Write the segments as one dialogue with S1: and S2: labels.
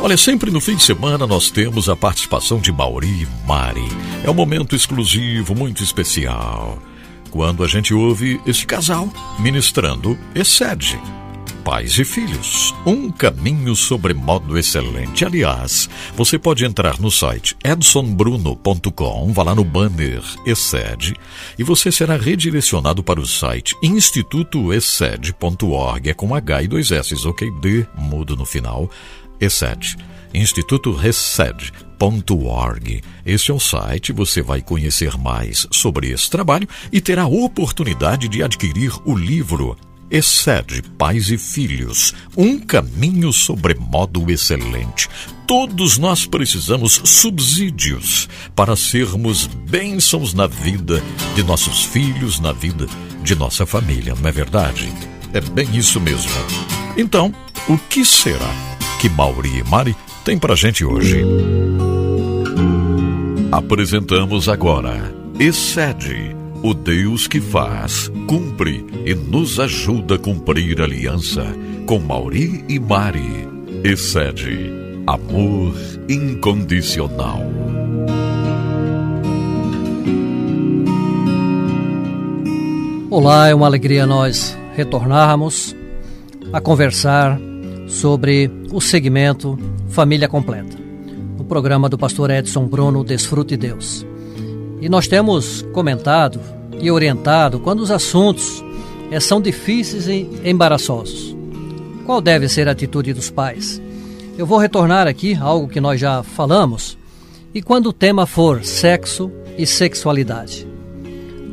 S1: Olha, sempre no fim de semana nós temos a participação de Mauri e Mari. É um momento exclusivo, muito especial. Quando a gente ouve esse casal ministrando Excede. Pais e filhos, um caminho sobre modo excelente. Aliás, você pode entrar no site edsonbruno.com, vá lá no banner Excede e você será redirecionado para o site institutoexcede.org, é com H e dois S, ok? D, mudo no final, ESED, Instituto Resed.org. Este é o site, você vai conhecer mais sobre esse trabalho e terá a oportunidade de adquirir o livro Excede Pais e Filhos, um caminho sobremodo excelente. Todos nós precisamos subsídios para sermos bênçãos na vida de nossos filhos, na vida de nossa família, não é verdade? É bem isso mesmo. Então, o que será que Mauri e Mari têm pra gente hoje. Apresentamos agora Excede, o Deus que faz, cumpre e nos ajuda a cumprir a aliança com Mauri e Mari. Excede, amor incondicional.
S2: Olá, é uma alegria nós retornarmos a conversar sobre o segmento Família Completa, no programa do pastor Edson Bruno Desfrute Deus. E nós temos comentado e orientado quando os assuntos é, são difíceis e embaraçosos. Qual deve ser a atitude dos pais? Eu vou retornar aqui a algo que nós já falamos, e quando o tema for sexo e sexualidade.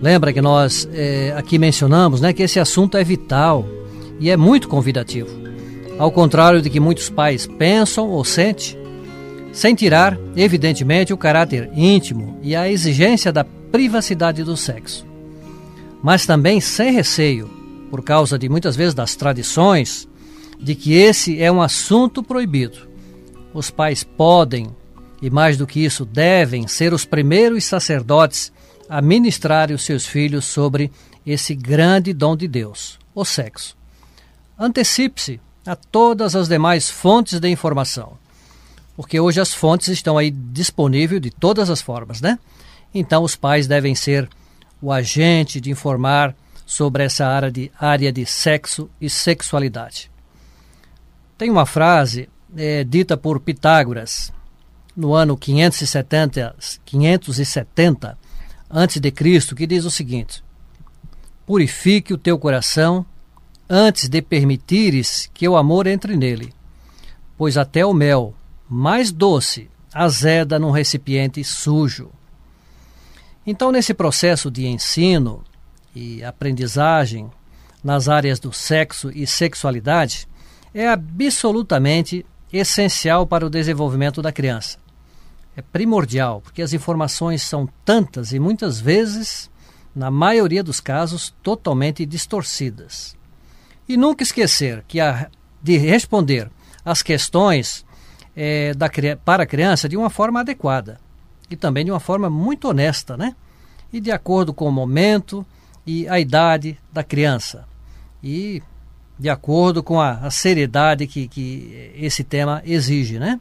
S2: Lembra que nós é, aqui mencionamos né, que esse assunto é vital e é muito convidativo ao contrário de que muitos pais pensam ou sentem, sem tirar, evidentemente, o caráter íntimo e a exigência da privacidade do sexo. Mas também sem receio, por causa de muitas vezes das tradições, de que esse é um assunto proibido. Os pais podem, e mais do que isso, devem ser os primeiros sacerdotes a ministrar os seus filhos sobre esse grande dom de Deus, o sexo. Antecipe-se a todas as demais fontes de informação. Porque hoje as fontes estão aí disponíveis de todas as formas, né? Então os pais devem ser o agente de informar sobre essa área de, área de sexo e sexualidade. Tem uma frase é, dita por Pitágoras no ano 570, 570 antes de Cristo que diz o seguinte: Purifique o teu coração antes de permitires que o amor entre nele, pois até o mel, mais doce, azeda num recipiente sujo. Então, nesse processo de ensino e aprendizagem nas áreas do sexo e sexualidade, é absolutamente essencial para o desenvolvimento da criança. É primordial, porque as informações são tantas e muitas vezes, na maioria dos casos, totalmente distorcidas. E nunca esquecer que a, de responder às questões é, da, para a criança de uma forma adequada e também de uma forma muito honesta, né? E de acordo com o momento e a idade da criança. E de acordo com a, a seriedade que, que esse tema exige, né?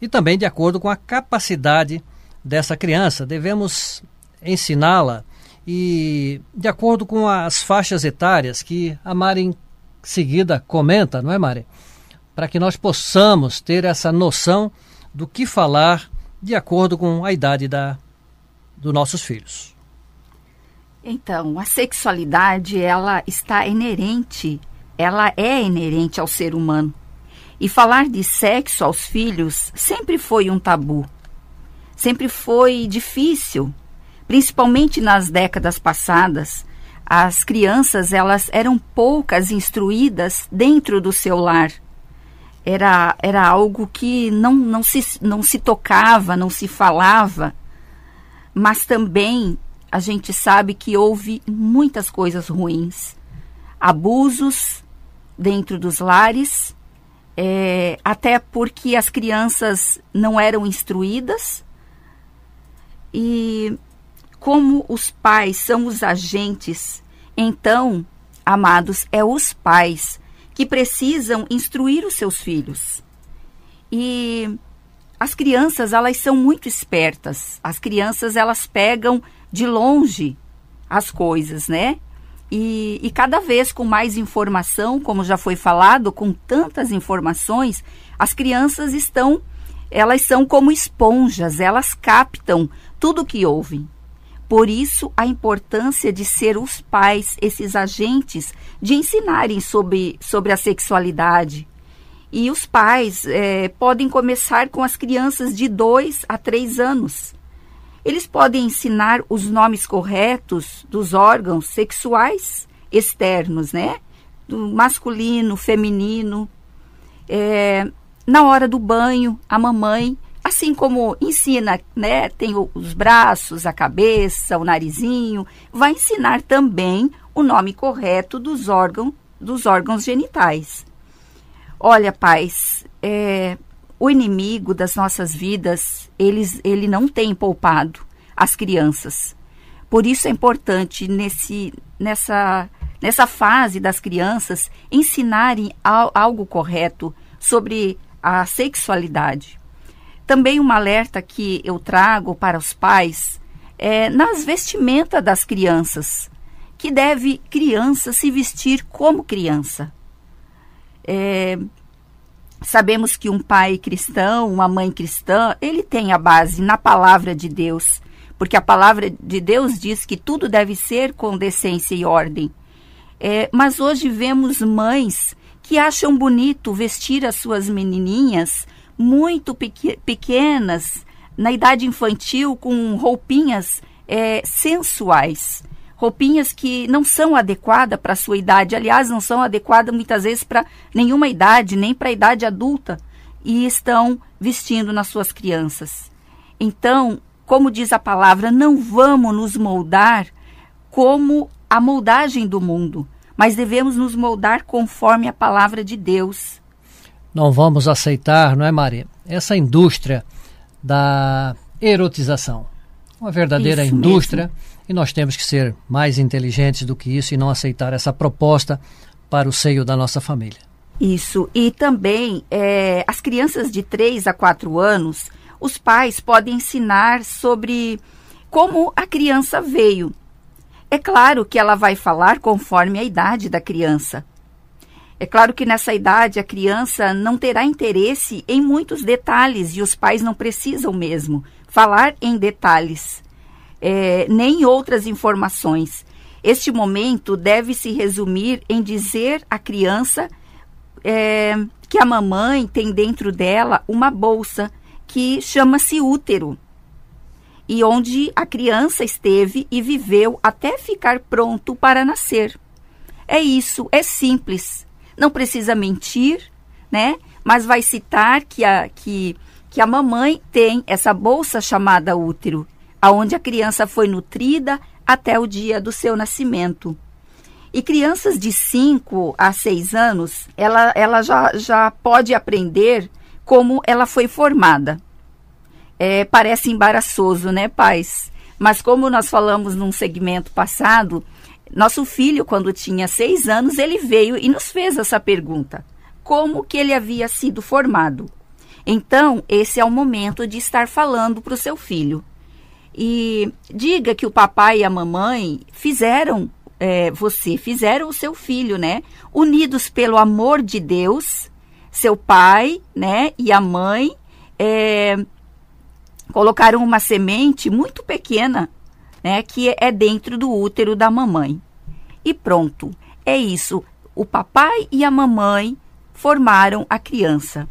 S2: E também de acordo com a capacidade dessa criança. Devemos ensiná-la e de acordo com as faixas etárias que a Mari em seguida comenta, não é, Mari? Para que nós possamos ter essa noção do que falar de acordo com a idade da, dos nossos filhos.
S3: Então, a sexualidade, ela está inerente, ela é inerente ao ser humano. E falar de sexo aos filhos sempre foi um tabu. Sempre foi difícil principalmente nas décadas passadas, as crianças elas eram poucas instruídas dentro do seu lar. Era, era algo que não, não, se, não se tocava, não se falava, mas também a gente sabe que houve muitas coisas ruins. Abusos dentro dos lares, é, até porque as crianças não eram instruídas e como os pais são os agentes, então, amados, é os pais que precisam instruir os seus filhos. E as crianças, elas são muito espertas. As crianças, elas pegam de longe as coisas, né? E, e, cada vez com mais informação, como já foi falado, com tantas informações, as crianças estão, elas são como esponjas, elas captam tudo o que ouvem. Por isso, a importância de ser os pais, esses agentes, de ensinarem sobre, sobre a sexualidade. E os pais é, podem começar com as crianças de 2 a 3 anos eles podem ensinar os nomes corretos dos órgãos sexuais externos, né? Do masculino, feminino. É, na hora do banho, a mamãe, assim como ensina, né? Tem os braços, a cabeça, o narizinho, vai ensinar também o nome correto dos órgãos, dos órgãos genitais. Olha, pais, é, o inimigo das nossas vidas, eles, ele não tem poupado as crianças. Por isso é importante nesse, nessa, nessa fase das crianças ensinarem algo correto sobre a sexualidade. Também uma alerta que eu trago para os pais é nas vestimentas das crianças, que deve criança se vestir como criança. É, Sabemos que um pai cristão, uma mãe cristã, ele tem a base na palavra de Deus, porque a palavra de Deus diz que tudo deve ser com decência e ordem. É, mas hoje vemos mães que acham bonito vestir as suas menininhas muito pequenas, na idade infantil, com roupinhas é, sensuais roupinhas que não são adequadas para a sua idade, aliás, não são adequadas muitas vezes para nenhuma idade, nem para a idade adulta, e estão vestindo nas suas crianças. Então, como diz a palavra, não vamos nos moldar como a moldagem do mundo, mas devemos nos moldar conforme a palavra de Deus.
S2: Não vamos aceitar, não é, Maria, essa indústria da erotização. Uma verdadeira Isso indústria. Mesmo e nós temos que ser mais inteligentes do que isso e não aceitar essa proposta para o seio da nossa família.
S3: Isso. E também é, as crianças de 3 a 4 anos, os pais podem ensinar sobre como a criança veio. É claro que ela vai falar conforme a idade da criança. É claro que nessa idade a criança não terá interesse em muitos detalhes e os pais não precisam mesmo falar em detalhes é, nem outras informações. Este momento deve se resumir em dizer à criança é, que a mamãe tem dentro dela uma bolsa que chama-se útero e onde a criança esteve e viveu até ficar pronto para nascer. É isso, é simples. Não precisa mentir, né? Mas vai citar que a, que, que a mamãe tem essa bolsa chamada útero aonde a criança foi nutrida até o dia do seu nascimento. E crianças de 5 a 6 anos, ela, ela já, já pode aprender como ela foi formada. É, parece embaraçoso, né, pais? Mas como nós falamos num segmento passado, nosso filho, quando tinha seis anos, ele veio e nos fez essa pergunta: como que ele havia sido formado? Então, esse é o momento de estar falando para o seu filho. E diga que o papai e a mamãe fizeram é, você, fizeram o seu filho, né? Unidos pelo amor de Deus, seu pai, né? E a mãe é, colocaram uma semente muito pequena, né? Que é dentro do útero da mamãe. E pronto, é isso. O papai e a mamãe formaram a criança.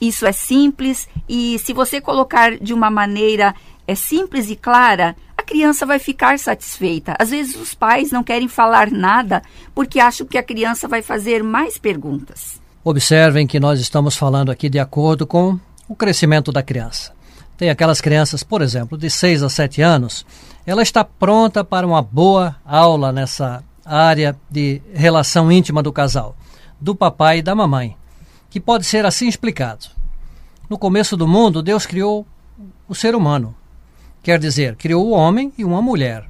S3: Isso é simples e se você colocar de uma maneira é simples e clara, a criança vai ficar satisfeita. Às vezes os pais não querem falar nada porque acham que a criança vai fazer mais perguntas.
S2: Observem que nós estamos falando aqui de acordo com o crescimento da criança. Tem aquelas crianças, por exemplo, de 6 a 7 anos, ela está pronta para uma boa aula nessa área de relação íntima do casal, do papai e da mamãe, que pode ser assim explicado. No começo do mundo, Deus criou o ser humano, Quer dizer, criou o homem e uma mulher.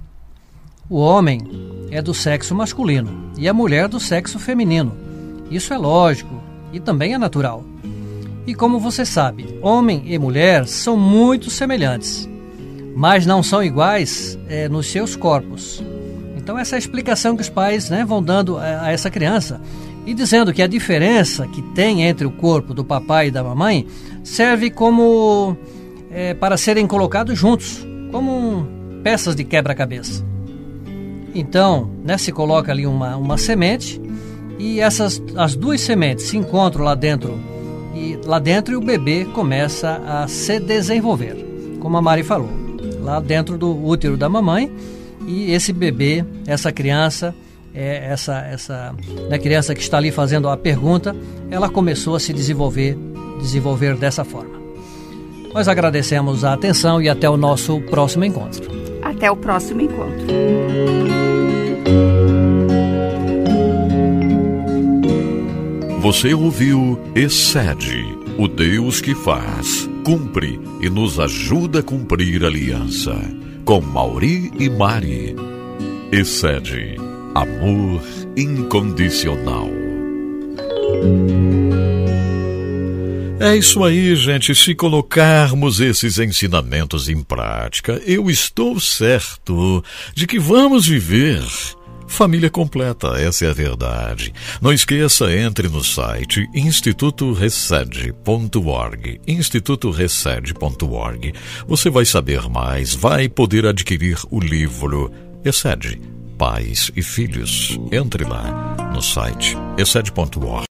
S2: O homem é do sexo masculino e a mulher do sexo feminino. Isso é lógico e também é natural. E como você sabe, homem e mulher são muito semelhantes, mas não são iguais é, nos seus corpos. Então essa é a explicação que os pais né, vão dando a, a essa criança e dizendo que a diferença que tem entre o corpo do papai e da mamãe serve como é, para serem colocados juntos, como peças de quebra-cabeça. Então, né, se coloca ali uma, uma semente e essas as duas sementes se encontram lá dentro e lá dentro o bebê começa a se desenvolver, como a Mari falou, lá dentro do útero da mamãe e esse bebê, essa criança, é, essa essa né, criança que está ali fazendo a pergunta, ela começou a se desenvolver desenvolver dessa forma. Nós agradecemos a atenção e até o nosso próximo encontro.
S3: Até o próximo encontro.
S1: Você ouviu Excede, o Deus que faz, cumpre e nos ajuda a cumprir aliança. Com Mauri e Mari. Excede, amor incondicional. É isso aí, gente. Se colocarmos esses ensinamentos em prática, eu estou certo de que vamos viver Família completa, essa é a verdade. Não esqueça, entre no site institutoresed.org. institutoresed.org. Você vai saber mais, vai poder adquirir o livro Excede, Pais e Filhos. Entre lá no site excede.org.